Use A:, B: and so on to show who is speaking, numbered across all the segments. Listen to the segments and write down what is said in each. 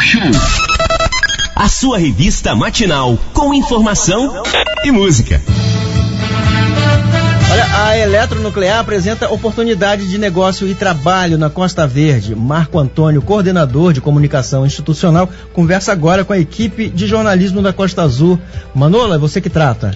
A: Talk Show. A sua revista matinal com informação e música.
B: Olha, a Eletronuclear apresenta oportunidade de negócio e trabalho na Costa Verde. Marco Antônio, coordenador de comunicação institucional, conversa agora com a equipe de jornalismo da Costa Azul. Manola, é você que trata.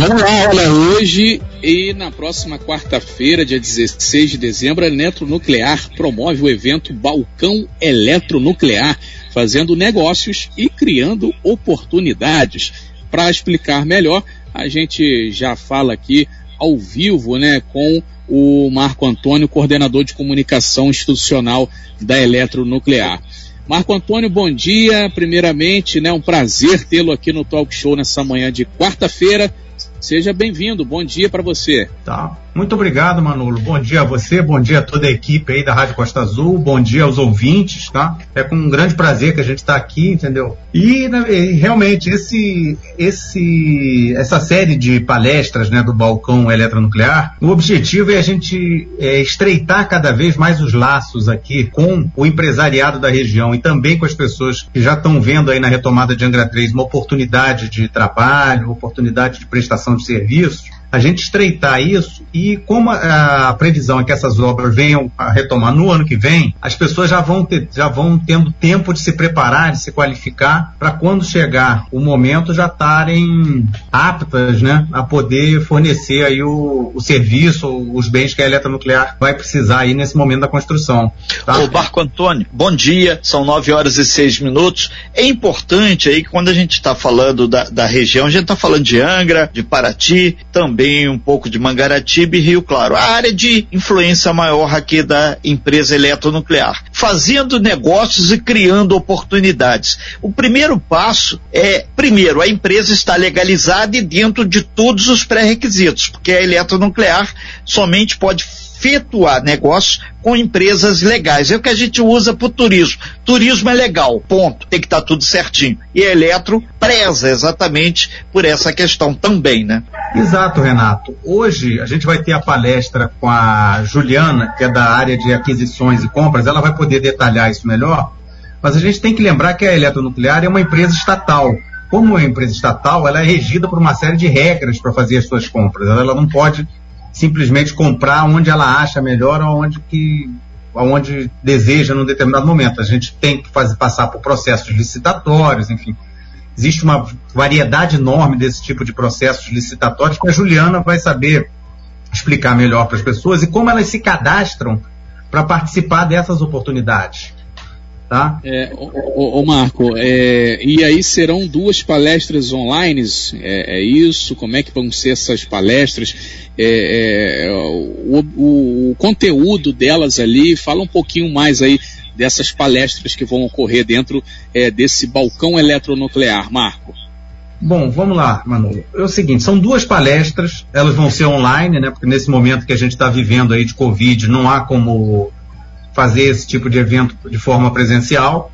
C: Vamos lá, olha, hoje e na próxima quarta-feira, dia 16 de dezembro, a Eletronuclear promove o evento Balcão Eletronuclear, fazendo negócios e criando oportunidades. Para explicar melhor, a gente já fala aqui ao vivo, né, com o Marco Antônio, coordenador de comunicação institucional da Eletronuclear. Marco Antônio, bom dia. Primeiramente, né, um prazer tê-lo aqui no Talk Show nessa manhã de quarta-feira. Seja bem-vindo, bom dia para você.
D: Tá. Muito obrigado, Manolo. Bom dia a você, bom dia a toda a equipe aí da Rádio Costa Azul, bom dia aos ouvintes, tá? É com um grande prazer que a gente está aqui, entendeu? E, e, realmente esse, esse, essa série de palestras, né, do balcão eletronuclear, o objetivo é a gente é, estreitar cada vez mais os laços aqui com o empresariado da região e também com as pessoas que já estão vendo aí na retomada de Angra 3 uma oportunidade de trabalho, oportunidade de prestação de serviços a gente estreitar isso e como a, a, previsão é que essas obras venham a retomar no ano que vem, as pessoas já vão, ter, já vão tendo tempo de se preparar, de se qualificar, para quando chegar o momento já estarem aptas né, a poder fornecer aí o, o serviço, os bens que a eletronuclear vai precisar aí nesse momento da construção.
E: Tá? Ô Marco Antônio, bom dia, são nove horas e seis minutos. É importante aí que quando a gente está falando da, da região, a gente está falando de Angra, de Paraty, também também um pouco de Mangaratiba e Rio Claro. A área de influência maior aqui da empresa eletronuclear. Fazendo negócios e criando oportunidades. O primeiro passo é, primeiro, a empresa está legalizada e dentro de todos os pré-requisitos, porque a eletronuclear somente pode efetuar negócios com empresas legais. É o que a gente usa para o turismo. Turismo é legal, ponto. Tem que estar tá tudo certinho. E a Eletro preza exatamente por essa questão também, né?
D: Exato, Renato. Hoje a gente vai ter a palestra com a Juliana, que é da área de aquisições e compras. Ela vai poder detalhar isso melhor. Mas a gente tem que lembrar que a Eletronuclear é uma empresa estatal. Como é uma empresa estatal, ela é regida por uma série de regras para fazer as suas compras. Ela não pode simplesmente comprar onde ela acha melhor ou onde que aonde deseja num determinado momento. A gente tem que fazer passar por processos licitatórios, enfim. Existe uma variedade enorme desse tipo de processos licitatórios que a Juliana vai saber explicar melhor para as pessoas e como elas se cadastram para participar dessas oportunidades. Tá?
C: É, o, o, Marco, é, e aí serão duas palestras online, é, é, isso? Como é que vão ser essas palestras? É, é, o, o, o, conteúdo delas ali, fala um pouquinho mais aí dessas palestras que vão ocorrer dentro é, desse balcão eletronuclear, Marco.
D: Bom, vamos lá, Manu. É o seguinte, são duas palestras, elas vão ser online, né? Porque nesse momento que a gente está vivendo aí de Covid, não há como fazer esse tipo de evento de forma presencial.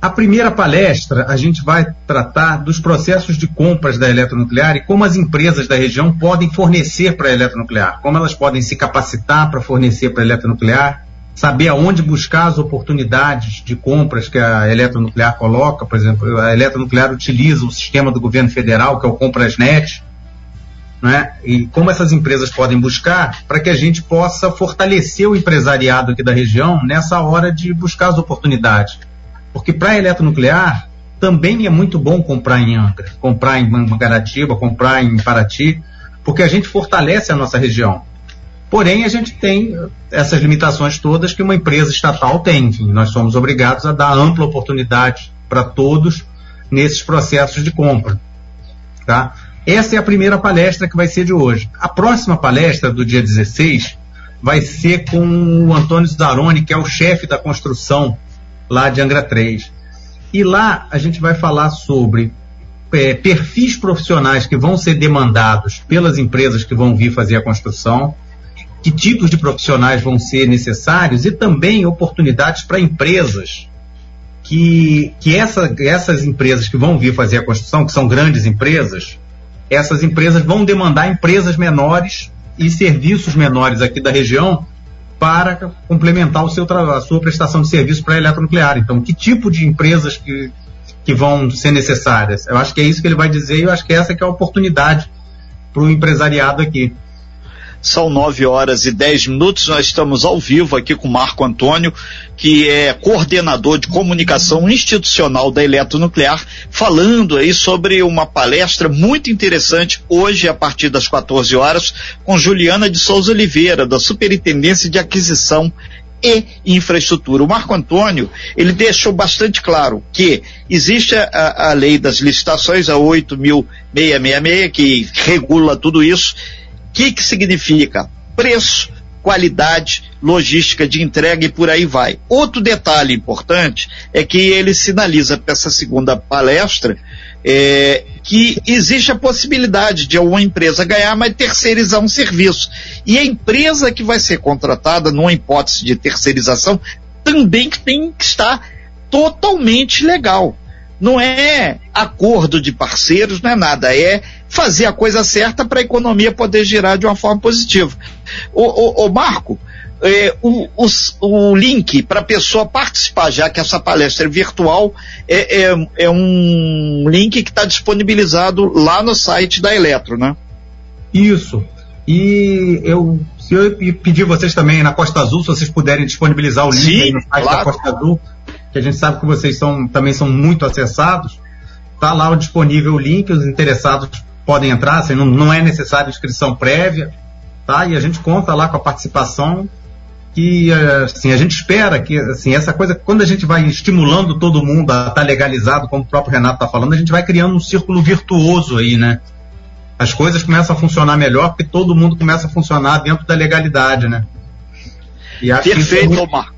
D: A primeira palestra, a gente vai tratar dos processos de compras da eletronuclear e como as empresas da região podem fornecer para a eletronuclear, como elas podem se capacitar para fornecer para a eletronuclear, saber aonde buscar as oportunidades de compras que a eletronuclear coloca, por exemplo, a eletronuclear utiliza o sistema do governo federal, que é o Comprasnet, né? E como essas empresas podem buscar para que a gente possa fortalecer o empresariado aqui da região nessa hora de buscar as oportunidades. Porque para a eletronuclear também é muito bom comprar em Angra, comprar em Mangaratiba, comprar em Paraty, porque a gente fortalece a nossa região. Porém, a gente tem essas limitações todas que uma empresa estatal tem. Enfim, nós somos obrigados a dar ampla oportunidade para todos nesses processos de compra. Tá? Essa é a primeira palestra que vai ser de hoje. A próxima palestra, do dia 16, vai ser com o Antônio Zaroni, que é o chefe da construção lá de Angra 3. E lá a gente vai falar sobre é, perfis profissionais que vão ser demandados pelas empresas que vão vir fazer a construção, que tipos de profissionais vão ser necessários e também oportunidades para empresas que, que essa, essas empresas que vão vir fazer a construção, que são grandes empresas, essas empresas vão demandar empresas menores e serviços menores aqui da região para complementar o seu a sua prestação de serviço para a eletronuclear. Então, que tipo de empresas que, que vão ser necessárias? Eu acho que é isso que ele vai dizer e eu acho que essa que é a oportunidade para o empresariado aqui.
E: São nove horas e dez minutos. Nós estamos ao vivo aqui com Marco Antônio, que é coordenador de comunicação institucional da Eletronuclear, falando aí sobre uma palestra muito interessante hoje a partir das 14 horas com Juliana de Souza Oliveira, da Superintendência de Aquisição e infraestrutura. O Marco Antônio, ele deixou bastante claro que existe a, a lei das licitações, a 8.666, que regula tudo isso, que, que significa? Preço, qualidade, logística de entrega e por aí vai. Outro detalhe importante é que ele sinaliza para essa segunda palestra é, que existe a possibilidade de uma empresa ganhar, mas terceirizar um serviço. E a empresa que vai ser contratada, numa hipótese de terceirização, também tem que estar totalmente legal. Não é acordo de parceiros, não é nada, é fazer a coisa certa para a economia poder girar de uma forma positiva. O, o, o Marco, é, o, o, o, link para a pessoa participar, já que essa palestra é virtual, é, é, é um link que está disponibilizado lá no site da Eletro, né?
D: Isso. E eu, se eu pedir vocês também na Costa Azul, se vocês puderem disponibilizar o link Sim, no site claro. da Costa Azul, que a gente sabe que vocês são, também são muito acessados, tá lá o disponível o link, os interessados podem entrar, assim, não, não é necessário inscrição prévia, tá? E a gente conta lá com a participação que assim, a gente espera que assim, essa coisa, quando a gente vai estimulando todo mundo a estar tá legalizado, como o próprio Renato está falando, a gente vai criando um círculo virtuoso aí, né? As coisas começam a funcionar melhor porque todo mundo começa a funcionar dentro da legalidade, né?
E: Perfeito, que é Marco. É,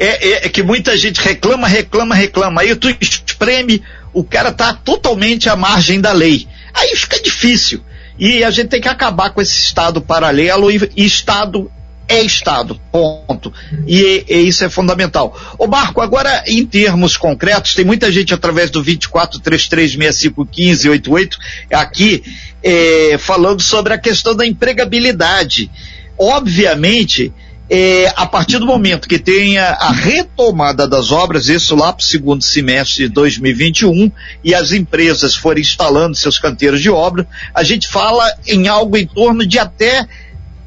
E: é, é, que muita gente reclama, reclama, reclama. Aí tu espreme, o cara tá totalmente à margem da lei. Aí fica difícil. E a gente tem que acabar com esse Estado paralelo e, e Estado é Estado, ponto. E, e, isso é fundamental. Ô Marco, agora em termos concretos, tem muita gente através do 2433651588 aqui é, falando sobre a questão da empregabilidade. Obviamente, é, a partir do momento que tenha a retomada das obras, isso lá para o segundo semestre de 2021, e as empresas forem instalando seus canteiros de obra, a gente fala em algo em torno de até,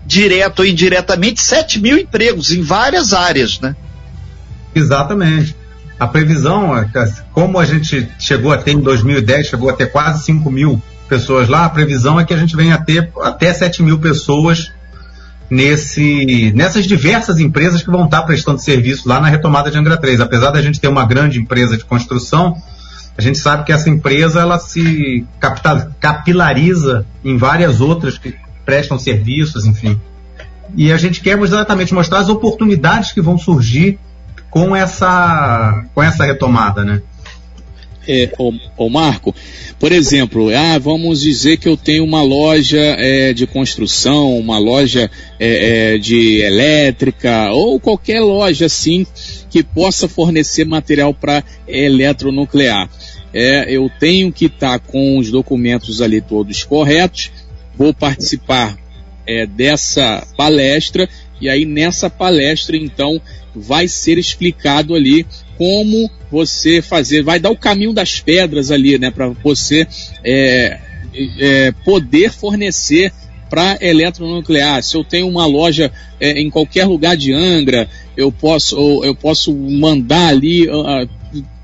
E: direto ou indiretamente, 7 mil empregos em várias áreas, né?
D: Exatamente. A previsão, é como a gente chegou a ter em 2010, chegou a ter quase 5 mil pessoas lá, a previsão é que a gente venha a ter até 7 mil pessoas nesse, nessas diversas empresas que vão estar prestando serviço lá na retomada de Angra 3. Apesar da gente ter uma grande empresa de construção, a gente sabe que essa empresa ela se capilariza em várias outras que prestam serviços, enfim. E a gente quer exatamente mostrar as oportunidades que vão surgir com essa, com essa retomada, né?
C: É, o, Marco, por exemplo, ah, vamos dizer que eu tenho uma loja é, de construção, uma loja é, é, de elétrica ou qualquer loja assim que possa fornecer material para eletronuclear. É, eu tenho que estar tá com os documentos ali todos corretos, vou participar é, dessa palestra e aí nessa palestra então vai ser explicado ali como você fazer, vai dar o caminho das pedras ali, né, para você é, é, poder fornecer para eletronuclear. Se eu tenho uma loja é, em qualquer lugar de Angra, eu posso, eu posso mandar ali uh,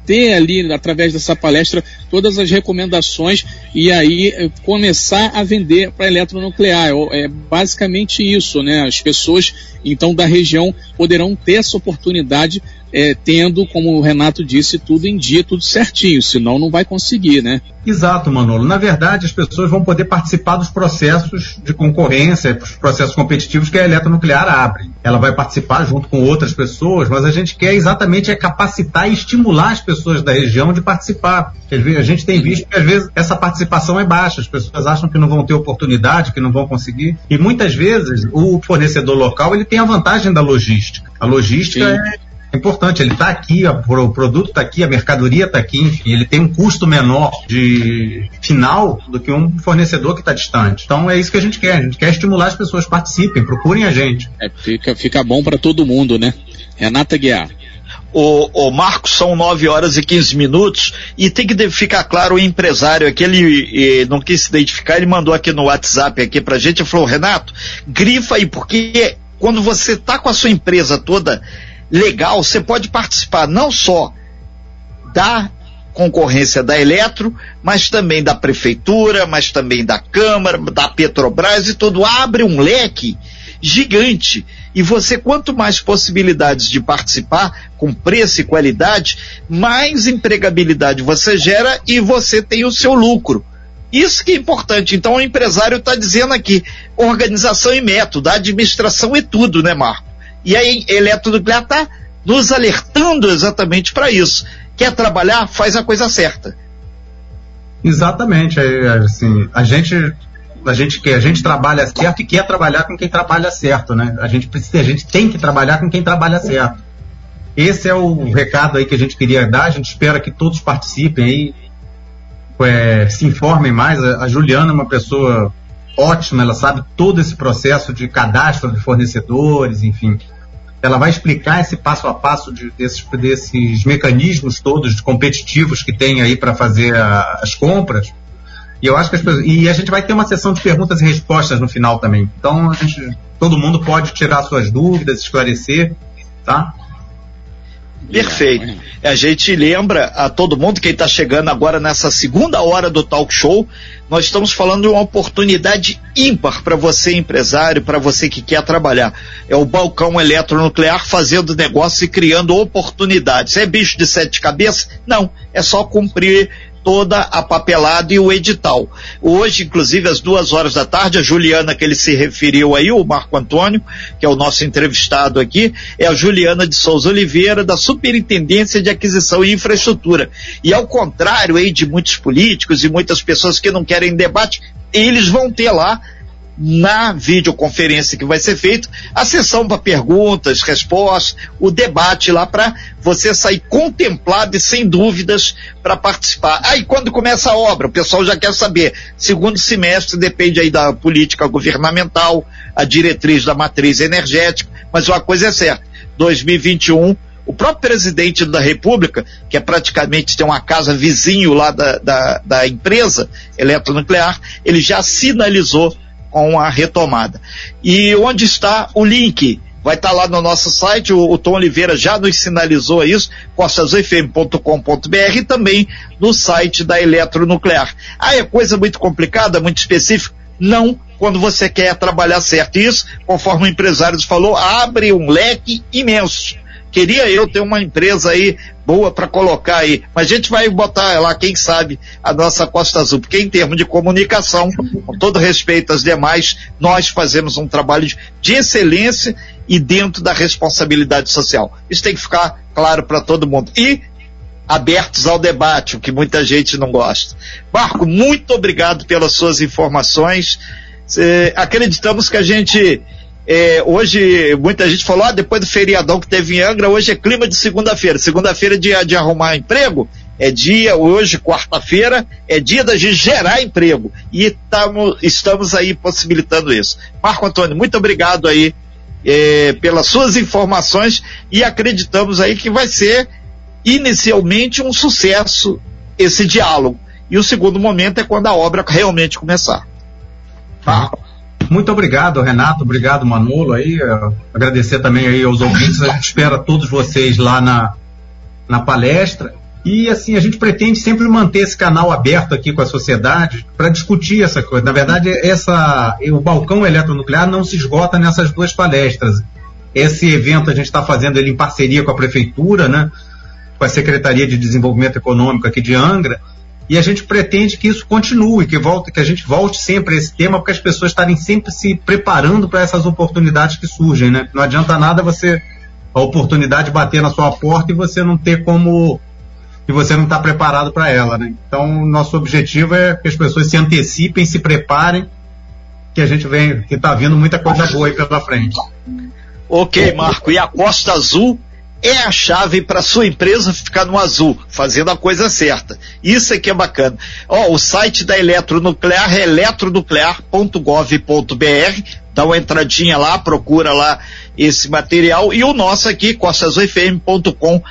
C: ter ali, através dessa palestra, todas as recomendações e aí eh, começar a vender para eletronuclear. É, é basicamente isso, né? As pessoas, então, da região poderão ter essa oportunidade é, tendo, como o Renato disse, tudo em dia, tudo certinho, senão não vai conseguir, né?
D: Exato, Manolo. Na verdade, as pessoas vão poder participar dos processos de concorrência, dos processos competitivos que a eletronuclear abre. Ela vai participar junto com outras pessoas, mas a gente quer exatamente é capacitar e estimular as pessoas da região de participar. A gente tem visto que às vezes essa participação é baixa, as pessoas acham que não vão ter oportunidade, que não vão conseguir. E muitas vezes o fornecedor local ele tem a vantagem da logística. A logística Sim. é é importante, ele está aqui, o produto está aqui, a mercadoria está aqui, enfim, ele tem um custo menor de final do que um fornecedor que está distante. Então é isso que a gente quer, a gente quer estimular as pessoas, participem, procurem a gente.
C: É, fica, fica bom para todo mundo, né? Renata Guiar.
E: O, o Marcos, são 9 horas e 15 minutos e tem que ficar claro o empresário aqui, ele não quis se identificar, ele mandou aqui no WhatsApp aqui pra gente e falou, Renato, grifa aí, porque quando você tá com a sua empresa toda legal, você pode participar não só da concorrência da Eletro, mas também da Prefeitura, mas também da Câmara, da Petrobras e tudo. Abre um leque gigante. E você, quanto mais possibilidades de participar, com preço e qualidade, mais empregabilidade você gera e você tem o seu lucro. Isso que é importante. Então o empresário está dizendo aqui, organização e método, administração e tudo, né, Marco? E aí, Eletronuclear está nos alertando exatamente para isso. Quer trabalhar, faz a coisa certa.
D: Exatamente. Assim, a gente a gente quer, a gente trabalha certo e quer trabalhar com quem trabalha certo, né? A gente precisa, a gente tem que trabalhar com quem trabalha certo. Esse é o recado aí que a gente queria dar. A gente espera que todos participem aí, é, se informem mais. A, a Juliana é uma pessoa ótima, ela sabe todo esse processo de cadastro de fornecedores, enfim. Ela vai explicar esse passo a passo de, desses, desses mecanismos todos competitivos que tem aí para fazer a, as compras. E eu acho que as pessoas, e a gente vai ter uma sessão de perguntas e respostas no final também. Então gente, todo mundo pode tirar suas dúvidas, esclarecer, tá?
E: Perfeito. A gente lembra a todo mundo, quem está chegando agora nessa segunda hora do talk show, nós estamos falando de uma oportunidade ímpar para você, empresário, para você que quer trabalhar. É o balcão eletronuclear fazendo negócio e criando oportunidades. É bicho de sete cabeças? Não. É só cumprir toda a papelada e o edital. Hoje, inclusive, às duas horas da tarde, a Juliana que ele se referiu aí, o Marco Antônio, que é o nosso entrevistado aqui, é a Juliana de Souza Oliveira, da Superintendência de Aquisição e Infraestrutura. E ao contrário aí de muitos políticos e muitas pessoas que não querem debate, eles vão ter lá na videoconferência que vai ser feita, a sessão para perguntas, respostas, o debate lá para você sair contemplado e sem dúvidas para participar. Aí quando começa a obra, o pessoal já quer saber. Segundo semestre depende aí da política governamental, a diretriz da matriz energética, mas uma coisa é certa, 2021 o próprio presidente da República, que é praticamente tem uma casa vizinho lá da, da, da empresa eletronuclear, ele já sinalizou com a retomada. E onde está o link? Vai estar tá lá no nosso site, o, o, Tom Oliveira já nos sinalizou isso, costasufm.com.br e também no site da Eletronuclear. Ah, é coisa muito complicada, muito específica? Não, quando você quer trabalhar certo. Isso, conforme o empresário falou, abre um leque imenso. Queria eu ter uma empresa aí boa para colocar aí, mas a gente vai botar lá, quem sabe, a nossa Costa Azul, porque em termos de comunicação, com todo respeito às demais, nós fazemos um trabalho de, excelência e dentro da responsabilidade social. Isso tem que ficar claro para todo mundo. E abertos ao debate, o que muita gente não gosta. Marco, muito obrigado pelas suas informações. acreditamos que a gente é, hoje, muita gente falou, ah, depois do feriadão que teve em Angra, hoje é clima de segunda-feira. Segunda-feira é dia de arrumar emprego, é dia, hoje, quarta-feira, é dia da gente gerar emprego. E tamo, estamos aí possibilitando isso. Marco Antônio, muito obrigado aí é, pelas suas informações e acreditamos aí que vai ser inicialmente um sucesso esse diálogo. E o segundo momento é quando a obra realmente começar.
D: Marco. Muito obrigado, Renato. Obrigado, Manolo. Aí, uh, agradecer também aí aos ouvintes. A gente espera todos vocês lá na, na palestra. E assim, a gente pretende sempre manter esse canal aberto aqui com a sociedade para discutir essa coisa. Na verdade, essa, o balcão eletronuclear não se esgota nessas duas palestras. Esse evento a gente está fazendo ele em parceria com a prefeitura, né? com a Secretaria de Desenvolvimento Econômico aqui de Angra e a gente pretende que isso continue, que, volte, que a gente volte sempre a esse tema, porque as pessoas estarem sempre se preparando para essas oportunidades que surgem, né? Não adianta nada você a oportunidade bater na sua porta e você não ter como e você não está preparado para ela, né? Então, nosso objetivo é que as pessoas se antecipem, se preparem, que a gente vem, que está vindo muita coisa boa aí pela frente.
E: Ok, Marco. E a Costa Azul é a chave para sua empresa ficar no azul, fazendo a coisa certa. Isso é que é bacana. Ó, o site da Eletronuclear é eletronuclear.gov.br. Dá uma entradinha lá, procura lá esse material e o nosso aqui, costasufm.com.br.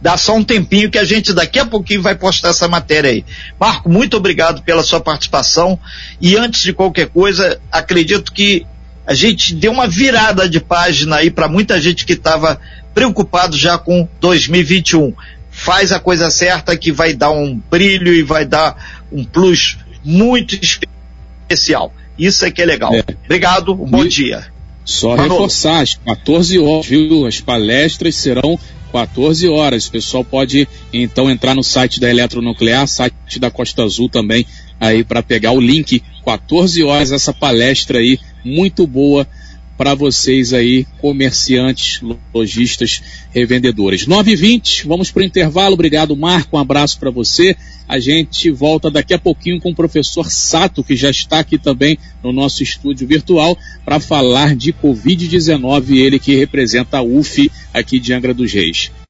E: Dá só um tempinho que a gente daqui a pouquinho vai postar essa matéria aí. Marco, muito obrigado pela sua participação e antes de qualquer coisa, acredito que a gente deu uma virada de página aí para muita gente que estava preocupado já com 2021. Faz a coisa certa que vai dar um brilho e vai dar um plus muito especial. Isso é que é legal. É. Obrigado, um bom e dia.
C: Só reforçar, às 14 horas, viu? As palestras serão 14 horas. O pessoal pode então entrar no site da Eletronuclear, site da Costa Azul também, aí para pegar o link. 14 horas essa palestra aí, muito boa para vocês aí, comerciantes, lojistas, revendedores. 9 e 20 vamos para o intervalo. Obrigado, Marco. Um abraço para você. A gente volta daqui a pouquinho com o professor Sato, que já está aqui também no nosso estúdio virtual, para falar de Covid-19, ele que representa a UF aqui de Angra dos Reis.